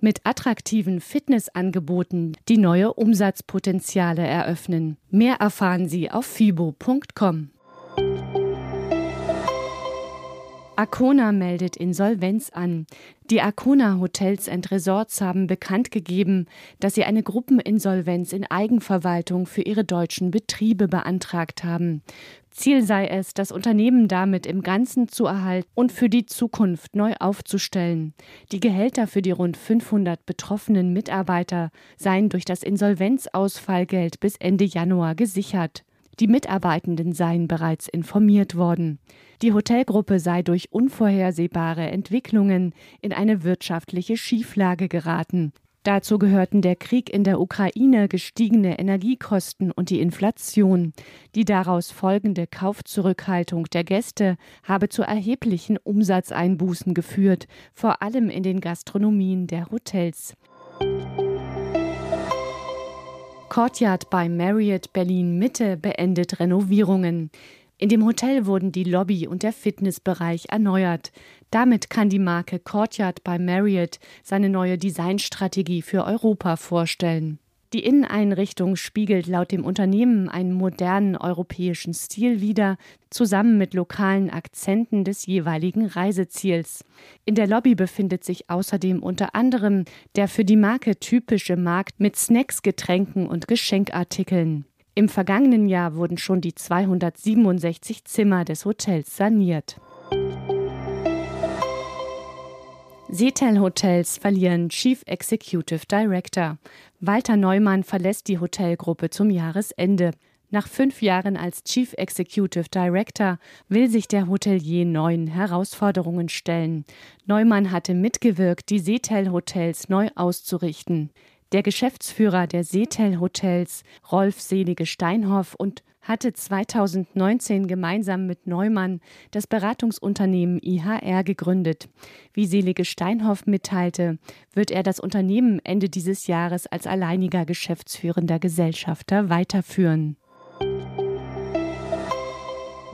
mit attraktiven Fitnessangeboten, die neue Umsatzpotenziale eröffnen. Mehr erfahren Sie auf fibo.com. Arcona meldet Insolvenz an. Die Arcona Hotels and Resorts haben bekannt gegeben, dass sie eine Gruppeninsolvenz in Eigenverwaltung für ihre deutschen Betriebe beantragt haben. Ziel sei es, das Unternehmen damit im Ganzen zu erhalten und für die Zukunft neu aufzustellen. Die Gehälter für die rund 500 betroffenen Mitarbeiter seien durch das Insolvenzausfallgeld bis Ende Januar gesichert. Die Mitarbeitenden seien bereits informiert worden. Die Hotelgruppe sei durch unvorhersehbare Entwicklungen in eine wirtschaftliche Schieflage geraten. Dazu gehörten der Krieg in der Ukraine, gestiegene Energiekosten und die Inflation. Die daraus folgende Kaufzurückhaltung der Gäste habe zu erheblichen Umsatzeinbußen geführt, vor allem in den Gastronomien der Hotels. Courtyard bei Marriott Berlin Mitte beendet Renovierungen. In dem Hotel wurden die Lobby und der Fitnessbereich erneuert. Damit kann die Marke Courtyard bei Marriott seine neue Designstrategie für Europa vorstellen. Die Inneneinrichtung spiegelt laut dem Unternehmen einen modernen europäischen Stil wider, zusammen mit lokalen Akzenten des jeweiligen Reiseziels. In der Lobby befindet sich außerdem unter anderem der für die Marke typische Markt mit Snacks, Getränken und Geschenkartikeln. Im vergangenen Jahr wurden schon die 267 Zimmer des Hotels saniert. Seetel Hotels verlieren Chief Executive Director. Walter Neumann verlässt die Hotelgruppe zum Jahresende. Nach fünf Jahren als Chief Executive Director will sich der Hotelier neuen Herausforderungen stellen. Neumann hatte mitgewirkt, die Seetel Hotels neu auszurichten. Der Geschäftsführer der Seetel Hotels, Rolf Selige Steinhoff und hatte 2019 gemeinsam mit Neumann das Beratungsunternehmen IHR gegründet. Wie Selige Steinhoff mitteilte, wird er das Unternehmen Ende dieses Jahres als alleiniger geschäftsführender Gesellschafter weiterführen.